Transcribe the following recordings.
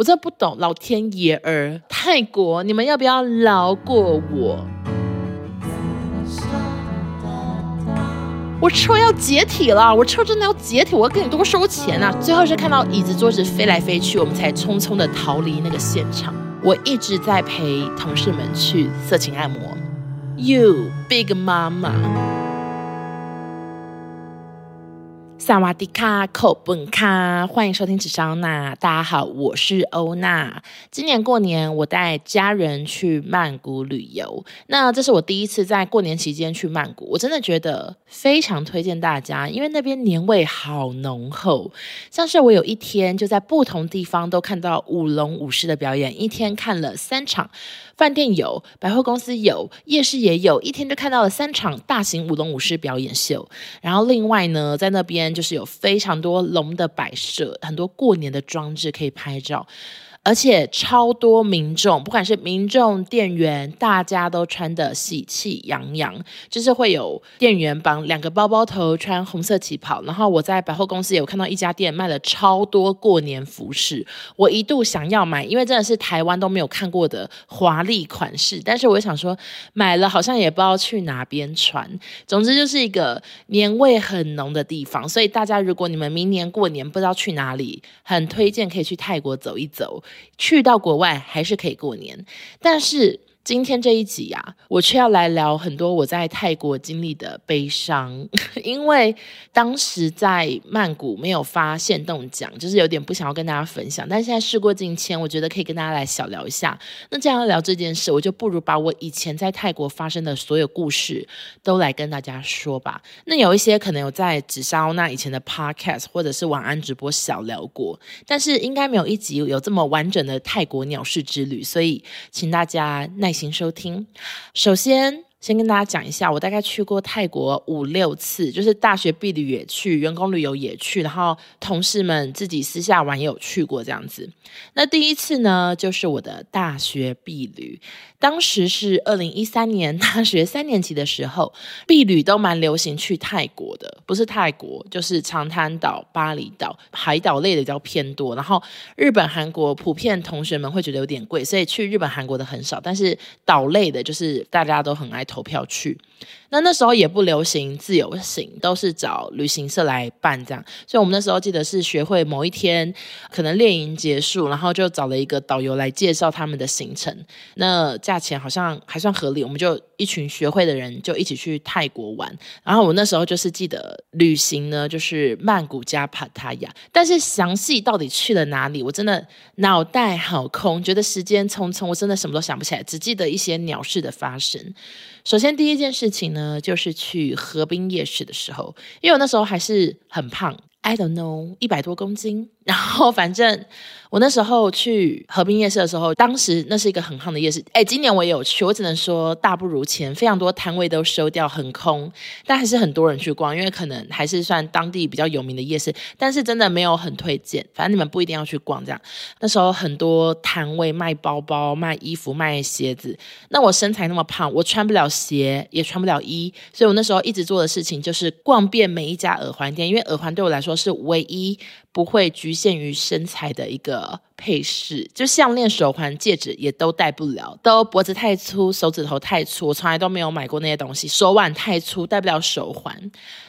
我真的不懂，老天爷儿，泰国，你们要不要饶过我？我车要解体了，我车真的要解体，我要跟你多收钱啊！最后是看到椅子桌子飞来飞去，我们才匆匆的逃离那个现场。我一直在陪同事们去色情按摩，You big mama。萨瓦迪卡，口本卡，欢迎收听紫烧娜。大家好，我是欧娜。今年过年，我带家人去曼谷旅游。那这是我第一次在过年期间去曼谷，我真的觉得非常推荐大家，因为那边年味好浓厚。像是我有一天就在不同地方都看到舞龙舞狮的表演，一天看了三场。饭店有，百货公司有，夜市也有，一天就看到了三场大型舞龙舞狮表演秀。然后另外呢，在那边就是有非常多龙的摆设，很多过年的装置可以拍照。而且超多民众，不管是民众、店员，大家都穿得喜气洋洋，就是会有店员绑两个包包头，穿红色旗袍。然后我在百货公司也有看到一家店卖了超多过年服饰，我一度想要买，因为真的是台湾都没有看过的华丽款式。但是我想说，买了好像也不知道去哪边穿。总之就是一个年味很浓的地方，所以大家如果你们明年过年不知道去哪里，很推荐可以去泰国走一走。去到国外还是可以过年，但是。今天这一集呀、我却要来聊很多我在泰国经历的悲伤，因为当时在曼谷没有发限动奖，就是有点不想要跟大家分享。但现在事过境迁，我觉得可以跟大家来小聊一下。那这样聊这件事，我就不如把我以前在泰国发生的所有故事都来跟大家说吧。那有一些可能有在紫烧那以前的 podcast 或者是晚安直播小聊过，但是应该没有一集有这么完整的泰国鸟事之旅，所以请大家耐。耐心收听。首先，先跟大家讲一下，我大概去过泰国五六次，就是大学毕旅也去，员工旅游也去，然后同事们自己私下玩也有去过这样子。那第一次呢，就是我的大学毕旅。当时是二零一三年大学三年级的时候，毕旅都蛮流行去泰国的，不是泰国就是长滩岛、巴厘岛，海岛类的比较偏多。然后日本、韩国普遍同学们会觉得有点贵，所以去日本、韩国的很少。但是岛类的，就是大家都很爱投票去。那那时候也不流行自由行，都是找旅行社来办这样。所以我们那时候记得是学会某一天可能练营结束，然后就找了一个导游来介绍他们的行程。那价钱好像还算合理，我们就一群学会的人就一起去泰国玩。然后我那时候就是记得旅行呢，就是曼谷加帕塔亚，但是详细到底去了哪里，我真的脑袋好空，觉得时间匆匆，我真的什么都想不起来，只记得一些鸟事的发生。首先第一件事情呢，就是去河滨夜市的时候，因为我那时候还是很胖。，I don't know，一百多公斤，然后反正。我那时候去河滨夜市的时候，当时那是一个很夯的夜市。哎，今年我也有去，我只能说大不如前，非常多摊位都收掉，很空，但还是很多人去逛，因为可能还是算当地比较有名的夜市。但是真的没有很推荐，反正你们不一定要去逛这样。那时候很多摊位卖包包、卖衣服、卖鞋子。那我身材那么胖，我穿不了鞋，也穿不了衣，所以我那时候一直做的事情就是逛遍每一家耳环店，因为耳环对我来说是唯一不会局限于身材的一个。配饰就项链、手环、戒指也都戴不了，都脖子太粗，手指头太粗，我从来都没有买过那些东西。手腕太粗，戴不了手环。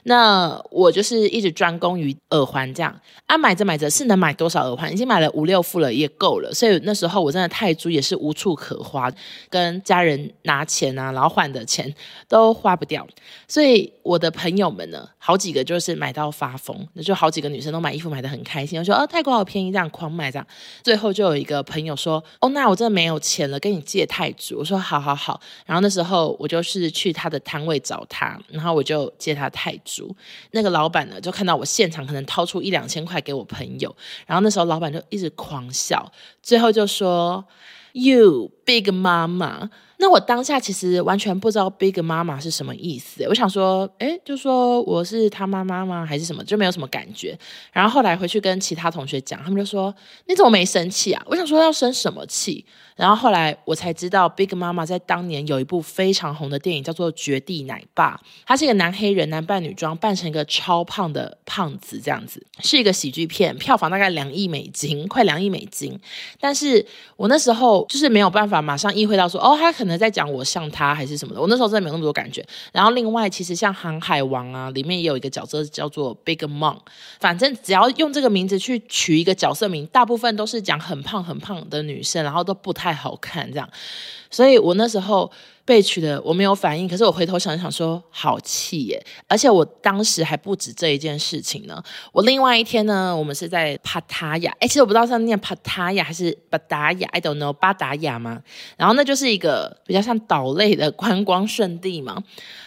那我就是一直专攻于耳环这样啊，买着买着是能买多少耳环？已经买了五六副了，也够了。所以那时候我真的太猪，也是无处可花，跟家人拿钱啊，然后换的钱都花不掉。所以我的朋友们呢，好几个就是买到发疯，那就好几个女生都买衣服买的很开心，我说哦，泰国好便宜，这样狂买这样。最后就有一个朋友说：“哦，那我真的没有钱了，跟你借泰铢。”我说：“好好好。”然后那时候我就是去他的摊位找他，然后我就借他泰铢。那个老板呢，就看到我现场可能掏出一两千块给我朋友，然后那时候老板就一直狂笑，最后就说：“You big mama。”那我当下其实完全不知道 Big 妈妈是什么意思。我想说，诶，就说我是他妈妈吗？还是什么？就没有什么感觉。然后后来回去跟其他同学讲，他们就说：“你怎么没生气啊？”我想说要生什么气？然后后来我才知道，Big 妈妈在当年有一部非常红的电影，叫做《绝地奶爸》。他是一个男黑人，男扮女装，扮成一个超胖的胖子，这样子是一个喜剧片，票房大概两亿美金，快两亿美金。但是我那时候就是没有办法马上意会到说，哦，他可能在讲我像他还是什么的。我那时候真的没有那么多感觉。然后另外，其实像《航海王》啊，里面也有一个角色叫做 Big Mom。反正只要用这个名字去取一个角色名，大部分都是讲很胖很胖的女生，然后都不太好看这样。所以我那时候。被取的我没有反应，可是我回头想想说好气耶！而且我当时还不止这一件事情呢。我另外一天呢，我们是在帕塔亚，哎，其实我不知道是念帕塔亚还是巴达亚，I don't know，巴达亚嘛？然后那就是一个比较像岛类的观光胜地嘛。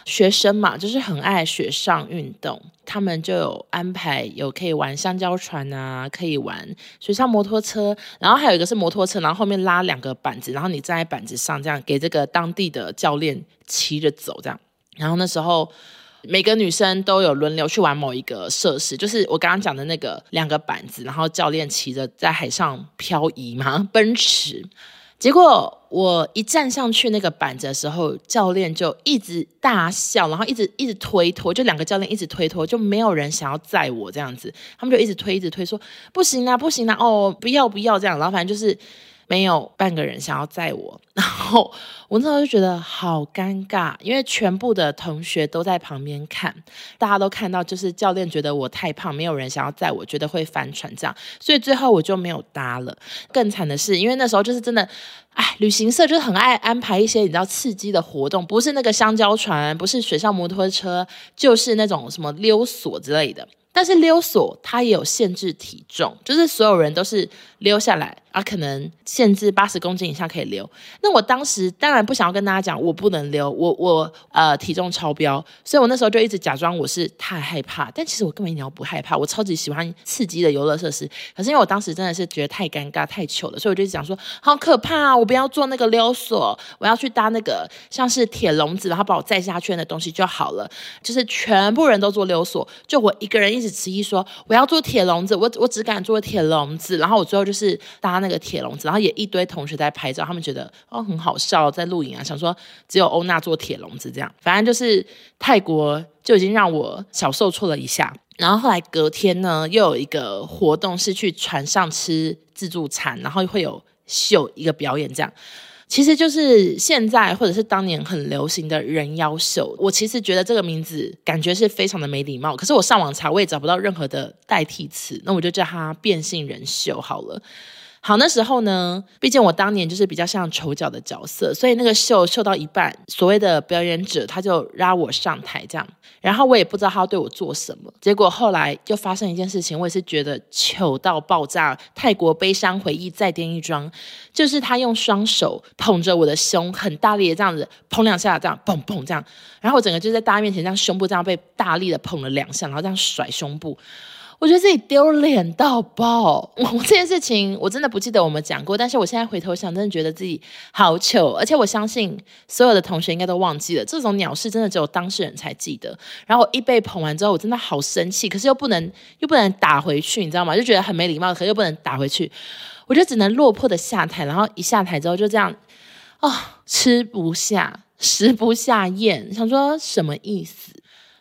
学生嘛，就是很爱雪上运动，他们就有安排有可以玩香蕉船啊，可以玩水上摩托车，然后还有一个是摩托车，然后后面拉两个板子，然后你站在板子上，这样给这个当地的教练骑着走，这样。然后那时候每个女生都有轮流去玩某一个设施，就是我刚刚讲的那个两个板子，然后教练骑着在海上漂移嘛，奔驰。结果我一站上去那个板子的时候，教练就一直大笑，然后一直一直推脱，就两个教练一直推脱，就没有人想要载我这样子，他们就一直推，一直推，说不行啊，不行啊，哦，不要不要这样，然后反正就是。没有半个人想要载我，然后我那时候就觉得好尴尬，因为全部的同学都在旁边看，大家都看到，就是教练觉得我太胖，没有人想要载我，觉得会翻船这样，所以最后我就没有搭了。更惨的是，因为那时候就是真的，哎，旅行社就是很爱安排一些你知道刺激的活动，不是那个香蕉船，不是水上摩托车，就是那种什么溜索之类的。但是溜索它也有限制体重，就是所有人都是溜下来啊，可能限制八十公斤以下可以溜。那我当时当然不想要跟大家讲我不能溜，我我呃体重超标，所以我那时候就一直假装我是太害怕，但其实我根本一点都不害怕，我超级喜欢刺激的游乐设施。可是因为我当时真的是觉得太尴尬太糗了，所以我就讲说好可怕啊，我不要做那个溜索，我要去搭那个像是铁笼子，然后把我载下圈的东西就好了。就是全部人都做溜索，就我一个人一直。迟疑说：“我要做铁笼子，我我只敢做铁笼子。”然后我最后就是搭那个铁笼子，然后也一堆同学在拍照，他们觉得哦很好笑，在录影啊，想说只有欧娜做铁笼子这样。反正就是泰国就已经让我小受挫了一下。然后后来隔天呢，又有一个活动是去船上吃自助餐，然后会有秀一个表演这样。其实就是现在或者是当年很流行的人妖秀，我其实觉得这个名字感觉是非常的没礼貌。可是我上网查，我也找不到任何的代替词，那我就叫它变性人秀好了。好，那时候呢，毕竟我当年就是比较像丑角的角色，所以那个秀秀到一半，所谓的表演者他就拉我上台这样，然后我也不知道他要对我做什么，结果后来就发生一件事情，我也是觉得糗到爆炸。泰国悲伤回忆再添一桩，就是他用双手捧着我的胸，很大力的这样子捧两下，这样砰砰这样，然后我整个就在大家面前这样胸部这样被大力的捧了两下，然后这样甩胸部。我觉得自己丢脸到爆！我这件事情我真的不记得我们讲过，但是我现在回头想，真的觉得自己好糗。而且我相信所有的同学应该都忘记了这种鸟事，真的只有当事人才记得。然后我一被捧完之后，我真的好生气，可是又不能又不能打回去，你知道吗？就觉得很没礼貌，可是又不能打回去，我就只能落魄的下台。然后一下台之后就这样，啊、哦，吃不下，食不下咽，想说什么意思？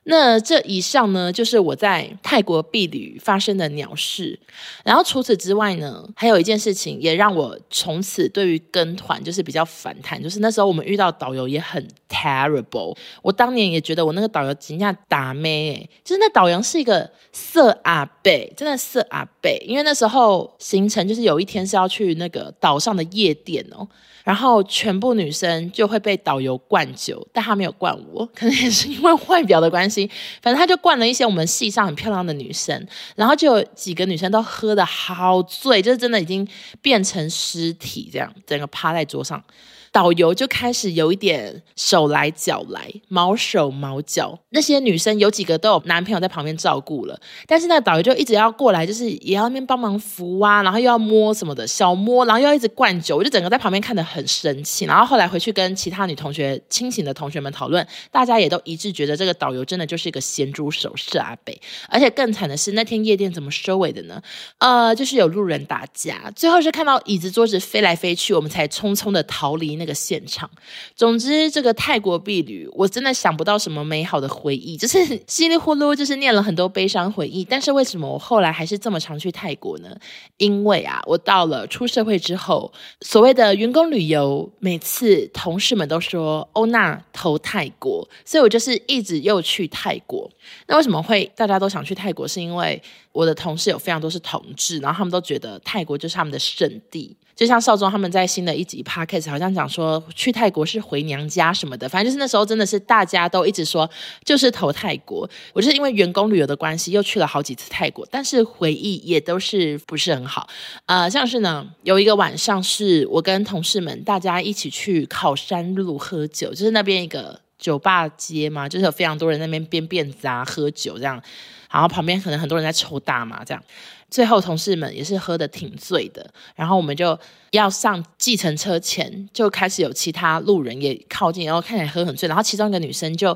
那这以上呢，就是我在泰国避旅发生的鸟事。然后除此之外呢，还有一件事情也让我从此对于跟团就是比较反弹，就是那时候我们遇到导游也很 terrible。我当年也觉得我那个导游惊讶打咩，就是那导游是一个色阿伯，真的色阿伯。因为那时候行程就是有一天是要去那个岛上的夜店哦。然后全部女生就会被导游灌酒，但他没有灌我，可能也是因为外表的关系。反正他就灌了一些我们系上很漂亮的女生，然后就有几个女生都喝的好醉，就是真的已经变成尸体这样，整个趴在桌上。导游就开始有一点手来脚来，毛手毛脚。那些女生有几个都有男朋友在旁边照顾了，但是那个导游就一直要过来，就是也要那边帮忙扶啊，然后又要摸什么的小摸，然后又要一直灌酒，我就整个在旁边看得很生气。然后后来回去跟其他女同学、清醒的同学们讨论，大家也都一致觉得这个导游真的就是一个咸猪手，是阿北。而且更惨的是，那天夜店怎么收尾的呢？呃，就是有路人打架，最后是看到椅子桌子飞来飞去，我们才匆匆的逃离那个现场。总之，这个泰国毕旅，我真的想不到什么美好的回忆，就是 稀里呼噜，就是念了很多悲伤回忆。但是为什么我后来还是这么常去泰国呢？因为啊，我到了出社会之后，所谓的员工旅游，每次同事们都说欧娜投泰国，所以我就是一直又去泰国。那为什么会大家都想去泰国？是因为我的同事有非常多是同志，然后他们都觉得泰国就是他们的圣地。就像少宗他们在新的一集 podcast 好像讲说去泰国是回娘家什么的，反正就是那时候真的是大家都一直说就是投泰国。我就是因为员工旅游的关系又去了好几次泰国，但是回忆也都是不是很好。呃，像是呢有一个晚上是我跟同事们大家一起去靠山路喝酒，就是那边一个酒吧街嘛，就是有非常多人在那边编辫子啊喝酒这样，然后旁边可能很多人在抽大麻这样。最后，同事们也是喝的挺醉的，然后我们就要上计程车前，就开始有其他路人也靠近，然后看起来喝很醉，然后其中一个女生就。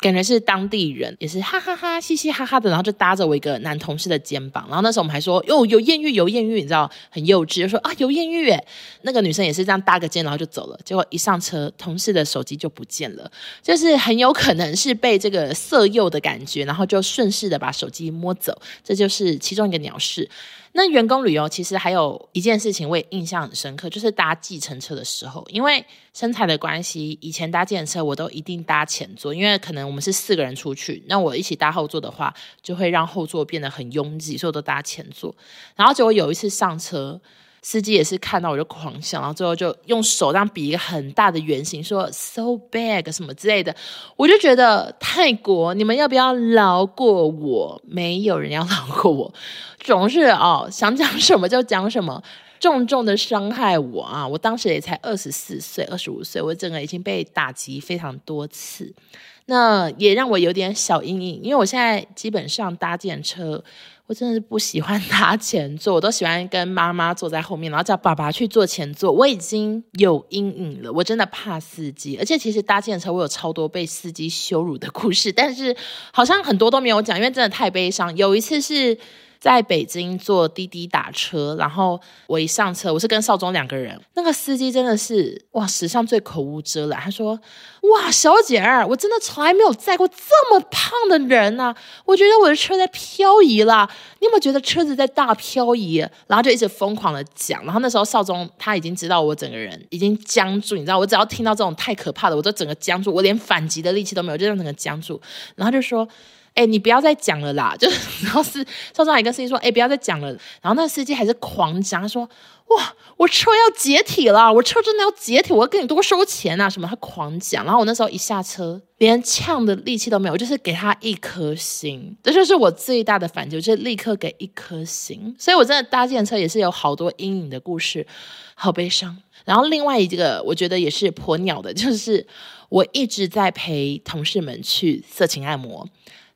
感觉是当地人，也是哈哈哈，嘻嘻哈哈的，然后就搭着我一个男同事的肩膀，然后那时候我们还说哟有艳遇有艳遇，你知道很幼稚，就说啊有艳遇诶，那个女生也是这样搭个肩，然后就走了，结果一上车，同事的手机就不见了，就是很有可能是被这个色诱的感觉，然后就顺势的把手机摸走，这就是其中一个鸟事。那员工旅游其实还有一件事情我也印象很深刻，就是搭计程车的时候，因为身材的关系，以前搭计程车我都一定搭前座，因为可能我们是四个人出去，那我一起搭后座的话，就会让后座变得很拥挤，所以我都搭前座。然后结果有一次上车。司机也是看到我就狂笑，然后最后就用手这样比一个很大的圆形，说 “so big” 什么之类的。我就觉得泰国，你们要不要饶过我？没有人要饶过我，总是哦想讲什么就讲什么，重重的伤害我啊！我当时也才二十四岁、二十五岁，我整个已经被打击非常多次，那也让我有点小阴影，因为我现在基本上搭电车。我真的是不喜欢 搭前座，我都喜欢跟妈妈坐在后面，然后叫爸爸去坐前座。我已经有阴影了，我真的怕司机，而且其实搭计程车我有超多被司机羞辱的故事，但是好像很多都没有讲，因为真的太悲伤。有一次是。在北京坐滴滴打车，然后我一上车，我是跟少宗两个人，那个司机真的是哇，史上最口无遮拦。他说：“哇，小姐儿，我真的从来没有载过这么胖的人啊！我觉得我的车在漂移了，你有没有觉得车子在大漂移？”然后就一直疯狂的讲。然后那时候少宗他已经知道我整个人已经僵住，你知道，我只要听到这种太可怕的，我就整个僵住，我连反击的力气都没有，就让整个僵住。然后就说。哎、你不要再讲了啦！就是 然后是少宗还跟司机说：“哎、不要再讲了。”然后那个司机还是狂讲，他说：“哇，我车要解体了！我车真的要解体！我要跟你多收钱啊！什么？”他狂讲。然后我那时候一下车，连呛的力气都没有，就是给他一颗心。这就是我最大的反击，就是立刻给一颗心。所以我真的搭计程车也是有好多阴影的故事，好悲伤。然后另外一个我觉得也是婆鸟的，就是我一直在陪同事们去色情按摩。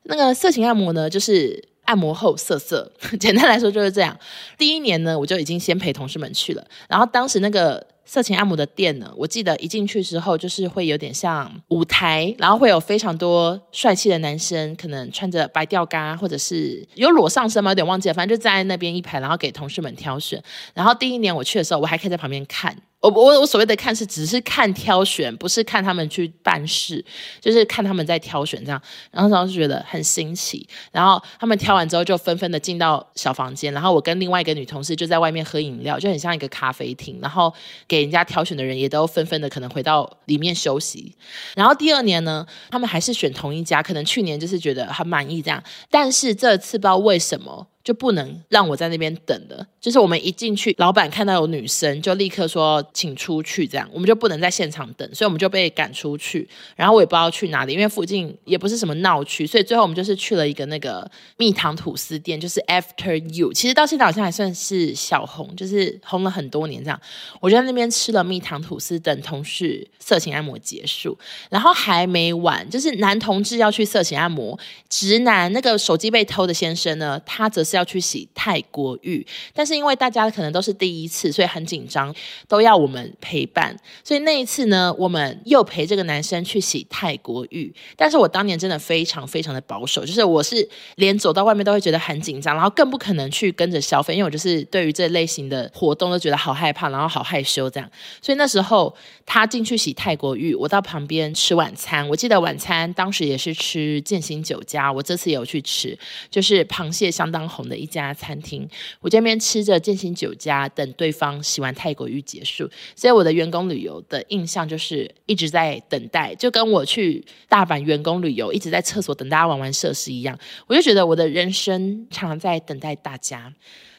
那个色情按摩呢，就是按摩后色色，简单来说就是这样。第一年呢，我就已经先陪同事们去了，然后当时那个色情按摩的店呢，我记得一进去之后，就是会有点像舞台，然后会有非常多帅气的男生，可能穿着白吊嘎，或者是有裸上身吗？有点忘记了，反正就站在那边一排，然后给同事们挑选。然后第一年我去的时候，我还可以在旁边看。我我我所谓的看是只是看挑选，不是看他们去办事，就是看他们在挑选这样。然后当时觉得很新奇。然后他们挑完之后就纷纷的进到小房间，然后我跟另外一个女同事就在外面喝饮料，就很像一个咖啡厅。然后给人家挑选的人也都纷纷的可能回到里面休息。然后第二年呢，他们还是选同一家，可能去年就是觉得很满意这样，但是这次不知道为什么。就不能让我在那边等了。就是我们一进去，老板看到有女生，就立刻说请出去，这样我们就不能在现场等，所以我们就被赶出去。然后我也不知道去哪里，因为附近也不是什么闹区，所以最后我们就是去了一个那个蜜糖吐司店，就是 After You。其实到现在好像还算是小红，就是红了很多年这样。我就在那边吃了蜜糖吐司，等同事色情按摩结束，然后还没完，就是男同志要去色情按摩，直男那个手机被偷的先生呢，他则是要去洗泰国浴，但是因为大家可能都是第一次，所以很紧张，都要我们陪伴。所以那一次呢，我们又陪这个男生去洗泰国浴。但是我当年真的非常非常的保守，就是我是连走到外面都会觉得很紧张，然后更不可能去跟着消费，因为我就是对于这类型的活动都觉得好害怕，然后好害羞这样。所以那时候他进去洗泰国浴，我到旁边吃晚餐。我记得晚餐当时也是吃建新酒家，我这次也有去吃，就是螃蟹相当红同的一家餐厅。我这边吃着建新酒家，等对方洗完泰国浴结束。所以我的员工旅游的印象就是一直在等待，就跟我去大阪员工旅游一直在厕所等大家玩完设施一样。我就觉得我的人生常常在等待大家，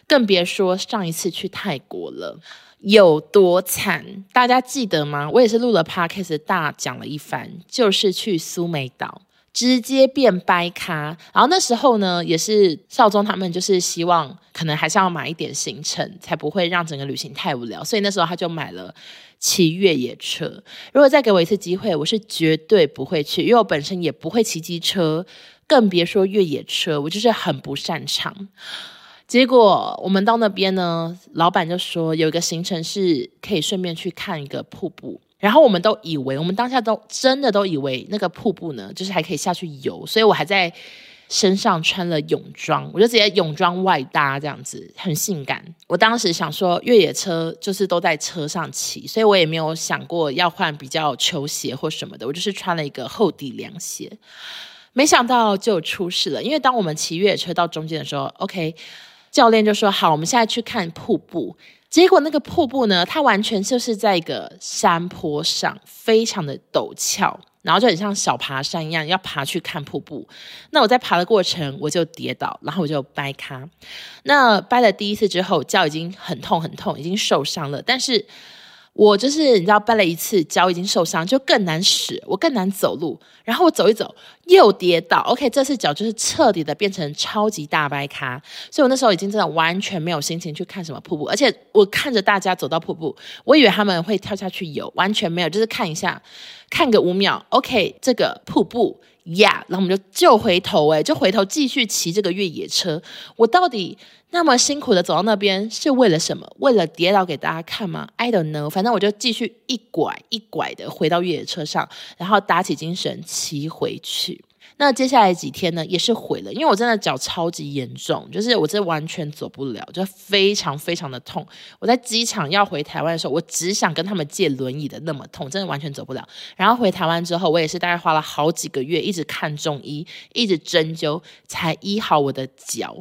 更别说上一次去泰国了。有多惨，大家记得吗？我也是录了 podcast 大讲了一番，就是去苏梅岛，直接变掰咖。然后那时候呢，也是少宗他们就是希望，可能还是要买一点行程，才不会让整个旅行太无聊。所以那时候他就买了骑越野车。如果再给我一次机会，我是绝对不会去，因为我本身也不会骑机车，更别说越野车，我就是很不擅长。结果我们到那边呢，老板就说有一个行程是可以顺便去看一个瀑布，然后我们都以为，我们当下都真的都以为那个瀑布呢，就是还可以下去游，所以我还在身上穿了泳装，我就直接泳装外搭这样子，很性感。我当时想说越野车就是都在车上骑，所以我也没有想过要换比较球鞋或什么的，我就是穿了一个厚底凉鞋。没想到就出事了，因为当我们骑越野车到中间的时候，OK。教练就说：“好，我们现在去看瀑布。结果那个瀑布呢，它完全就是在一个山坡上，非常的陡峭，然后就很像小爬山一样，要爬去看瀑布。那我在爬的过程，我就跌倒，然后我就掰咖。那掰了第一次之后，脚已经很痛很痛，已经受伤了，但是。”我就是你知道，掰了一次脚已经受伤，就更难使，我更难走路。然后我走一走又跌倒，OK，这次脚就是彻底的变成超级大掰咖。所以我那时候已经真的完全没有心情去看什么瀑布，而且我看着大家走到瀑布，我以为他们会跳下去游，完全没有，就是看一下，看个五秒，OK，这个瀑布。呀、然后我们就就回头诶，就回头继续骑这个越野车。我到底那么辛苦的走到那边是为了什么？为了跌倒给大家看吗？I don't know。反正我就继续一拐一拐的回到越野车上，然后打起精神骑回去。那接下来几天呢，也是毁了，因为我真的脚超级严重，就是我这完全走不了，就非常非常的痛。我在机场要回台湾的时候，我只想跟他们借轮椅的那么痛，真的完全走不了。然后回台湾之后，我也是大概花了好几个月，一直看中医，一直针灸，才医好我的脚。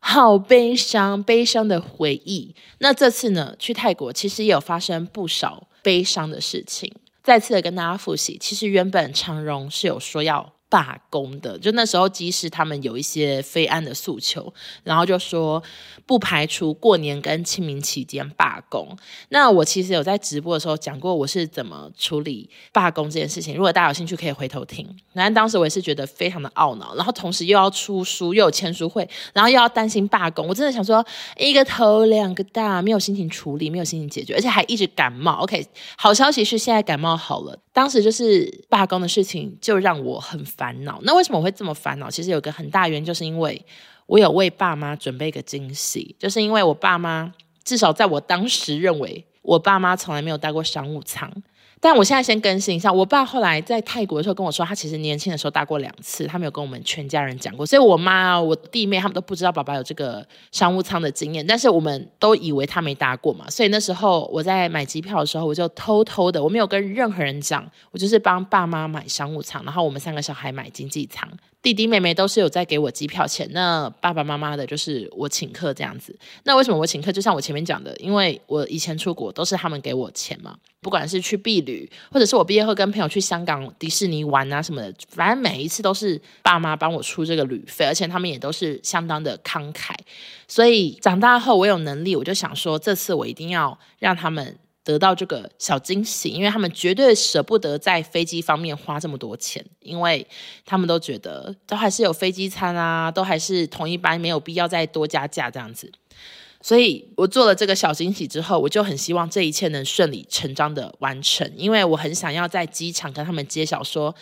好悲伤，悲伤的回忆。那这次呢，去泰国其实也有发生不少悲伤的事情。再次的跟大家复习，其实原本长荣是有说要。罢工的，就那时候，即使他们有一些非安的诉求，然后就说不排除过年跟清明期间罢工。那我其实有在直播的时候讲过，我是怎么处理罢工这件事情。如果大家有兴趣，可以回头听。然后当时我也是觉得非常的懊恼，然后同时又要出书，又有签书会，然后又要担心罢工，我真的想说一个头两个大，没有心情处理，没有心情解决，而且还一直感冒。OK，好消息是现在感冒好了。当时就是罢工的事情，就让我很烦恼。那为什么我会这么烦恼？其实有个很大原因，就是因为我有为爸妈准备一个惊喜。就是因为我爸妈，至少在我当时认为，我爸妈从来没有待过商务舱。但我现在先更新一下，我爸后来在泰国的时候跟我说，他其实年轻的时候搭过两次，他没有跟我们全家人讲过，所以我妈、我弟妹他们都不知道爸爸有这个商务舱的经验，但是我们都以为他没搭过嘛，所以那时候我在买机票的时候，我就偷偷的，我没有跟任何人讲，我就是帮爸妈买商务舱，然后我们三个小孩买经济舱。弟弟妹妹都是有在给我机票钱，那爸爸妈妈的就是我请客这样子。那为什么我请客？就像我前面讲的，因为我以前出国都是他们给我钱嘛，不管是去避旅，或者是我毕业后跟朋友去香港迪士尼玩啊什么的，反正每一次都是爸妈帮我出这个旅费，而且他们也都是相当的慷慨。所以长大后我有能力，我就想说，这次我一定要让他们。得到这个小惊喜，因为他们绝对舍不得在飞机方面花这么多钱，因为他们都觉得都还是有飞机餐啊，都还是同一班，没有必要再多加价这样子。所以我做了这个小惊喜之后，我就很希望这一切能顺理成章的完成，因为我很想要在机场跟他们揭晓说。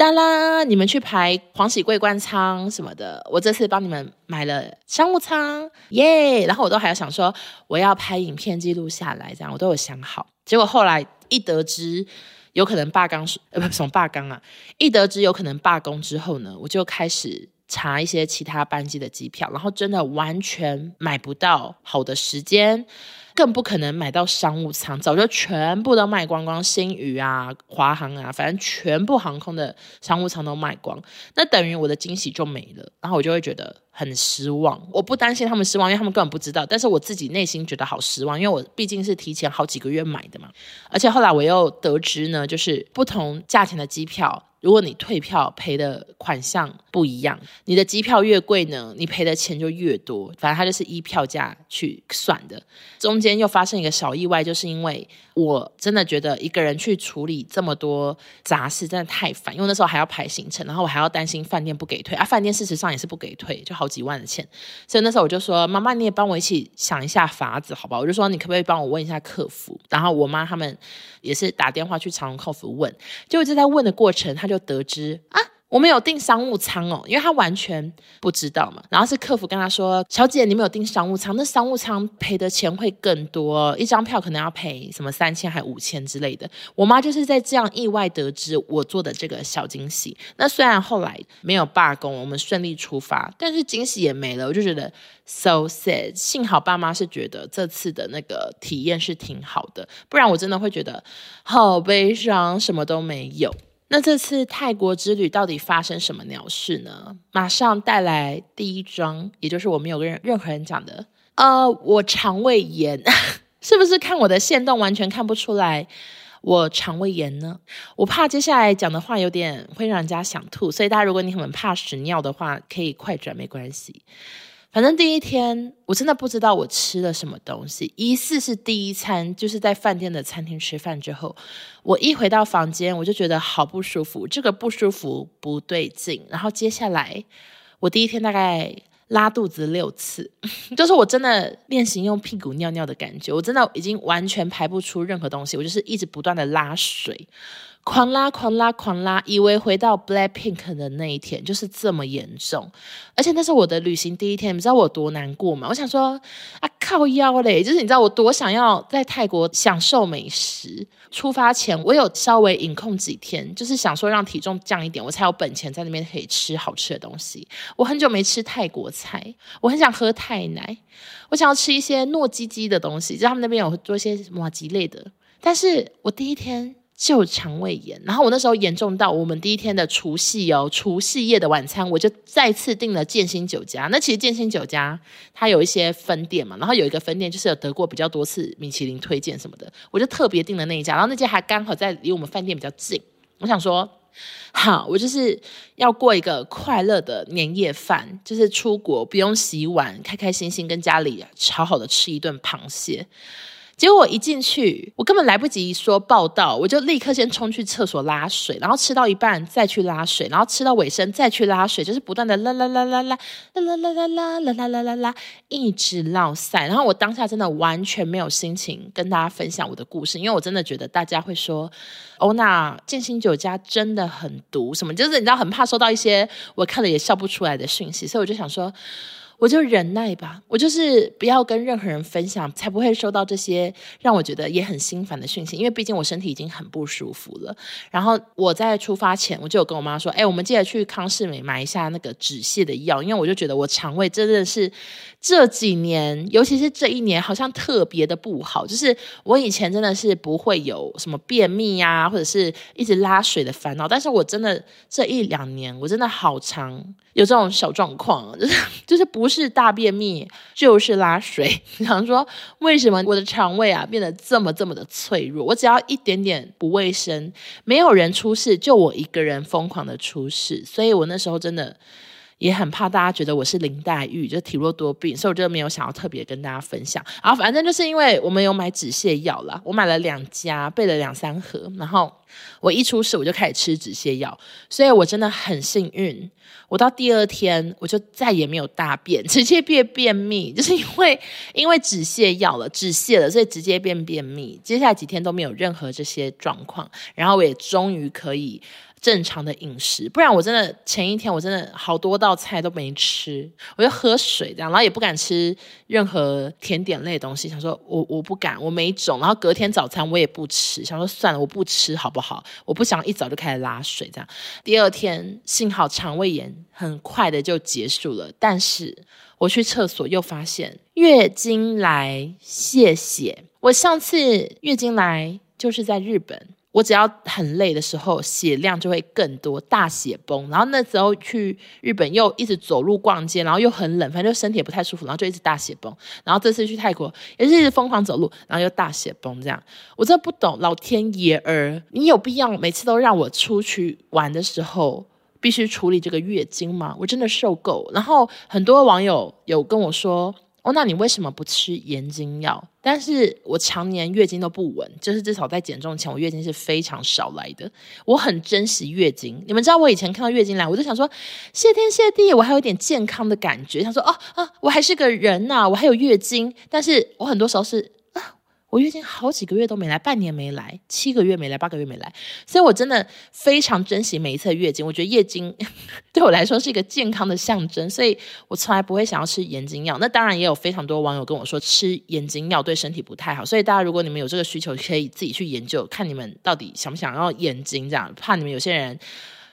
当啦，你们去排黄喜桂冠舱什么的，我这次帮你们买了商务舱，耶！然后我都还要想说，我要拍影片记录下来，这样我都有想好。结果后来一得知有可能罢工，呃，不，什么罢工啊？一得知有可能罢工之后呢，我就开始查一些其他班机的机票，然后真的完全买不到好的时间。更不可能买到商务舱，早就全部都卖光光。星宇啊、华航啊，反正全部航空的商务舱都卖光，那等于我的惊喜就没了。然后我就会觉得很失望。我不担心他们失望，因为他们根本不知道。但是我自己内心觉得好失望，因为我毕竟是提前好几个月买的嘛。而且后来我又得知呢，就是不同价钱的机票。如果你退票赔的款项不一样，你的机票越贵呢，你赔的钱就越多。反正它就是依票价去算的。中间又发生一个小意外，就是因为我真的觉得一个人去处理这么多杂事真的太烦，因为那时候还要排行程，然后我还要担心饭店不给退啊。饭店事实上也是不给退，就好几万的钱。所以那时候我就说：“妈妈，你也帮我一起想一下法子，好不好？”我就说：“你可不可以帮我问一下客服？”然后我妈他们也是打电话去长隆客服问，就一直在问的过程，他。就得知啊，我们有订商务舱哦，因为他完全不知道嘛。然后是客服跟他说：“小姐，你没有订商务舱，那商务舱赔的钱会更多，一张票可能要赔什么三千还五千之类的。”我妈就是在这样意外得知我做的这个小惊喜。那虽然后来没有罢工，我们顺利出发，但是惊喜也没了。我就觉得 so sad。幸好爸妈是觉得这次的那个体验是挺好的，不然我真的会觉得好悲伤，什么都没有。那这次泰国之旅到底发生什么鸟事呢？马上带来第一桩，也就是我没有跟任何人讲的。呃，我肠胃炎，是不是看我的限动完全看不出来我肠胃炎呢？我怕接下来讲的话有点会让人家想吐，所以大家如果你很怕屎尿的话，可以快转，没关系。反正第一天我真的不知道我吃了什么东西，疑似是第一餐，就是在饭店的餐厅吃饭之后，我一回到房间我就觉得好不舒服，这个不舒服不对劲。然后接下来我第一天大概拉肚子六次，就是我真的练习用屁股尿尿的感觉，我真的已经完全排不出任何东西，我就是一直不断的拉水。狂拉狂拉狂拉，以为回到 Blackpink 的那一天就是这么严重，而且那是我的旅行第一天，你知道我多难过吗？我想说啊，靠腰嘞，就是你知道我多想要在泰国享受美食。出发前我有稍微饮控几天，就是想说让体重降一点，我才有本钱在那边可以吃好吃的东西。我很久没吃泰国菜，我很想喝泰奶，我想要吃一些糯叽叽的东西，就他们那边有做一些麻糬类的，但是我第一天。就肠胃炎，然后我那时候严重到我们第一天的除夕哦，除夕夜的晚餐，我就再次订了建新酒家。那其实建新酒家它有一些分店嘛，然后有一个分店就是有得过比较多次米其林推荐什么的，我就特别订了那一家。然后那家还刚好在离我们饭店比较近，我想说，好，我就是要过一个快乐的年夜饭，就是出国不用洗碗，开开心心跟家里好好的吃一顿螃蟹。结果我一进去，我根本来不及说报道，我就立刻先冲去厕所拉水，然后吃到一半再去拉水，然后吃到尾声再去拉水，就是不断的拉拉拉拉拉拉拉拉拉拉拉拉拉拉拉，一直落赛。然后我当下真的完全没有心情跟大家分享我的故事，因为我真的觉得大家会说，欧娜建新酒家真的很毒，什么就是你知道很怕收到一些我看了也笑不出来的讯息，所以我就想说。我就忍耐吧，我就是不要跟任何人分享，才不会收到这些让我觉得也很心烦的讯息。因为毕竟我身体已经很不舒服了。然后我在出发前，我就有跟我妈说：“哎，我们记得去康是美买一下那个止泻的药，因为我就觉得我肠胃真的是这几年，尤其是这一年，好像特别的不好。就是我以前真的是不会有什么便秘呀、啊，或者是一直拉水的烦恼，但是我真的这一两年，我真的好长有这种小状况，就是就是不。是大便秘就是拉水，想说为什么我的肠胃啊变得这么这么的脆弱？我只要一点点不卫生，没有人出事，就我一个人疯狂的出事，所以我那时候真的也很怕大家觉得我是林黛玉，就体弱多病，所以我就没有想要特别跟大家分享。然后反正就是因为我们有买止泻药啦，我买了两家，备了两三盒，然后我一出事我就开始吃止泻药，所以我真的很幸运。我到第二天我就再也没有大便，直接变便秘，就是因为因为止泻药了，止泻了，所以直接变便秘。接下来几天都没有任何这些状况，然后我也终于可以。正常的饮食，不然我真的前一天我真的好多道菜都没吃，我就喝水这样，然后也不敢吃任何甜点类的东西，想说我我不敢，我没种，然后隔天早餐我也不吃，想说算了，我不吃好不好？我不想一早就开始拉水这样。第二天幸好肠胃炎很快的就结束了，但是我去厕所又发现月经来，谢谢。我上次月经来就是在日本。我只要很累的时候，血量就会更多，大血崩。然后那时候去日本又一直走路逛街，然后又很冷，反正就身体也不太舒服，然后就一直大血崩。然后这次去泰国也是一直疯狂走路，然后又大血崩。这样我真的不懂，老天爷儿，你有必要每次都让我出去玩的时候必须处理这个月经吗？我真的受够。然后很多网友有跟我说。哦，那你为什么不吃延经药？但是我常年月经都不稳，就是至少在减重前，我月经是非常少来的。我很珍惜月经，你们知道我以前看到月经来，我就想说谢天谢地，我还有一点健康的感觉，想说哦啊，我还是个人呐、我还有月经。但是我很多时候是。我月经好几个月都没来，半年没来，七个月没来，八个月没来，所以我真的非常珍惜每一次的月经。我觉得月经 对我来说是一个健康的象征，所以我从来不会想要吃延经药。那当然也有非常多网友跟我说吃延经药对身体不太好，所以大家如果你们有这个需求，可以自己去研究，看你们到底想不想要延经这样。怕你们有些人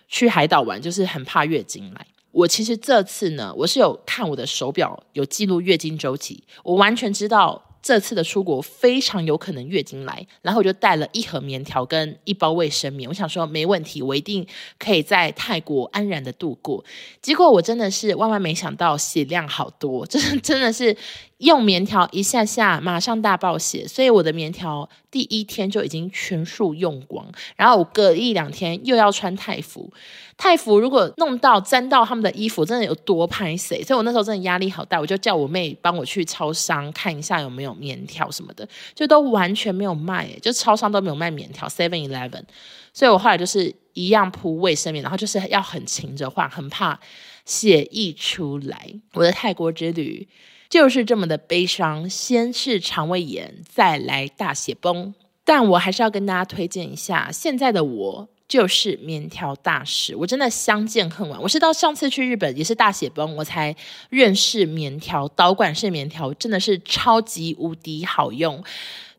去海岛玩，就是很怕月经来。我其实这次呢，我是有看我的手表，有记录月经周期，我完全知道。这次的出国非常有可能月经来，然后我就带了一盒棉条跟一包卫生棉，我想说没问题，我一定可以在泰国安然的度过。结果我真的是万万没想到血量好多，真的真的是。用棉条一下下，马上大爆血，所以我的棉条第一天就已经全数用光，然后我隔一两天又要穿泰服，泰服如果弄到沾到他们的衣服，真的有多歹势，所以我那时候真的压力好大，我就叫我妹帮我去超商看一下有没有棉条什么的，就都完全没有卖，就超商都没有卖棉条，Seven Eleven，所以我后来就是一样铺卫生棉，然后就是要很勤着换，很怕血溢出来。我的泰国之旅。就是这么的悲伤，先是肠胃炎，再来大血崩。但我还是要跟大家推荐一下，现在的我就是棉条大使，我真的相见恨晚。我是到上次去日本也是大血崩，我才认识棉条，导管式棉条真的是超级无敌好用。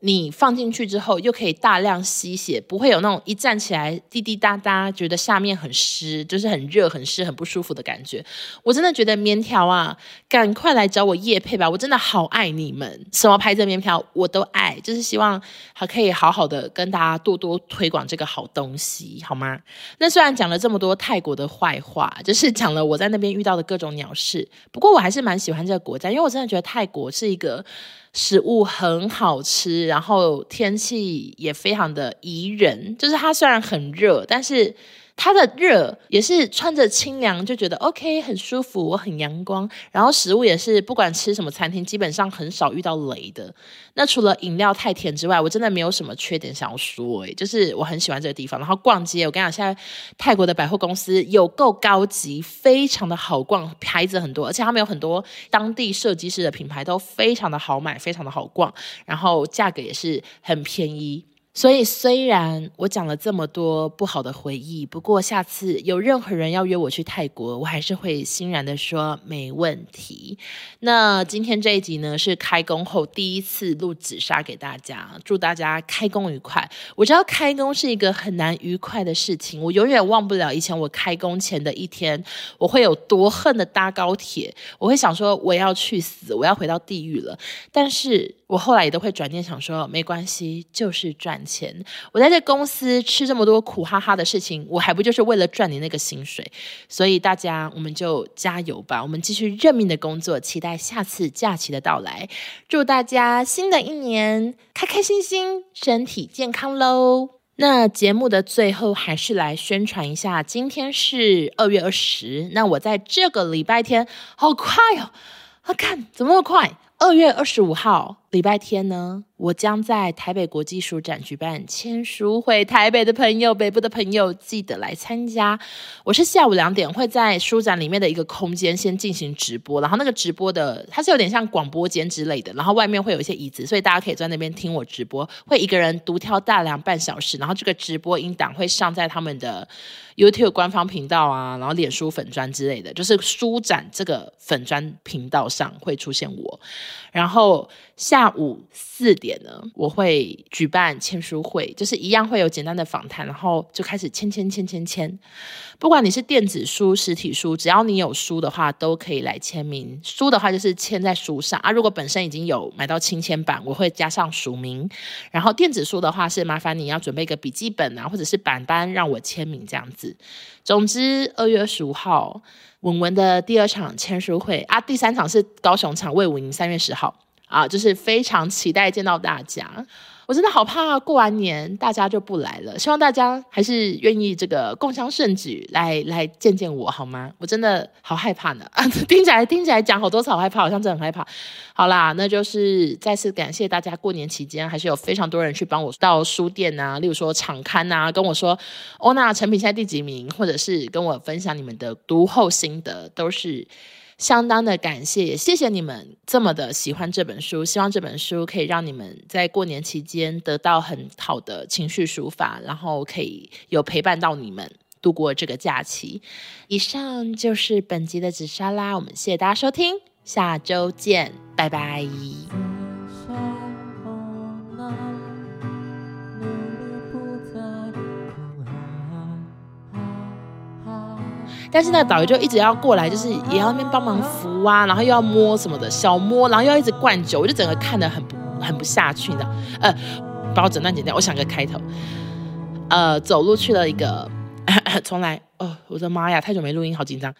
你放进去之后，又可以大量吸血，不会有那种一站起来滴滴答答，觉得下面很湿，就是很热、很湿、很不舒服的感觉。我真的觉得棉条啊，赶快来找我叶配吧！我真的好爱你们，什么牌子棉条我都爱，就是希望还可以好好的跟大家多多推广这个好东西，好吗？那虽然讲了这么多泰国的坏话，就是讲了我在那边遇到的各种鸟事，不过我还是蛮喜欢这个国家，因为我真的觉得泰国是一个。食物很好吃，然后天气也非常的宜人，就是它虽然很热，但是。它的热也是穿着清凉就觉得 OK 很舒服，我很阳光。然后食物也是不管吃什么餐厅，基本上很少遇到雷的。那除了饮料太甜之外，我真的没有什么缺点想要说诶，就是我很喜欢这个地方。然后逛街，我跟你讲，现在泰国的百货公司有够高级，非常的好逛，牌子很多，而且他们有很多当地设计师的品牌，都非常的好买，非常的好逛，然后价格也是很便宜。所以，虽然我讲了这么多不好的回忆，不过下次有任何人要约我去泰国，我还是会欣然的说没问题。那今天这一集呢，是开工后第一次录紫砂给大家，祝大家开工愉快。我知道开工是一个很难愉快的事情，我永远忘不了以前我开工前的一天，我会有多恨的搭高铁，我会想说我要去死，我要回到地狱了。但是我后来也都会转念想说，没关系，就是赚钱。我在这公司吃这么多苦哈哈的事情，我还不就是为了赚你那个薪水？所以大家，我们就加油吧，我们继续认命的工作，期待下次假期的到来。祝大家新的一年开开心心，身体健康喽！那节目的最后，还是来宣传一下，今天是二月二十，那我在这个礼拜天，好快哦！啊，看怎么那么快？二月二十五号。礼拜天呢，我将在台北国际书展举办签书会，台北的朋友、北部的朋友记得来参加。我是下午两点会在书展里面的一个空间先进行直播，然后那个直播的它是有点像广播间之类的，然后外面会有一些椅子，所以大家可以在那边听我直播。会一个人独挑大梁半小时，然后这个直播音档会上在他们的 YouTube 官方频道啊，然后脸书粉专之类的，就是书展这个粉专频道上会出现我，然后下。下午四点呢，我会举办签书会，就是一样会有简单的访谈，然后就开始签签签签签。不管你是电子书、实体书，只要你有书的话，都可以来签名。书的话就是签在书上啊，如果本身已经有买到亲签版，我会加上署名。然后电子书的话是麻烦你要准备一个笔记本啊，或者是板板让我签名这样子。总之，二月二十五号文文的第二场签书会啊，第三场是高雄场魏武营三月十号。啊，就是非常期待见到大家，我真的好怕过完年大家就不来了。希望大家还是愿意这个共襄盛举来来见见我好吗？我真的好害怕呢啊！听起来听起来讲好多次好害怕，好像真的很害怕。好啦，那就是再次感谢大家过年期间还是有非常多人去帮我到书店啊，例如说场刊啊，跟我说欧娜成品现在第几名，或者是跟我分享你们的读后心得，都是。相当的感谢，也谢谢你们这么的喜欢这本书，希望这本书可以让你们在过年期间得到很好的情绪抒发，然后可以有陪伴到你们度过这个假期。以上就是本集的紫砂啦，我们谢谢大家收听，下周见，拜拜。但是那导游就一直要过来，就是也要那边帮忙扶啊，然后又要摸什么的小摸，然后又要一直灌酒，我就整个看得很不很不下去你知道。呃，把我诊断剪掉，我想个开头。呃，走路去了一个，重来。哦，我的妈呀，太久没录音，好紧张。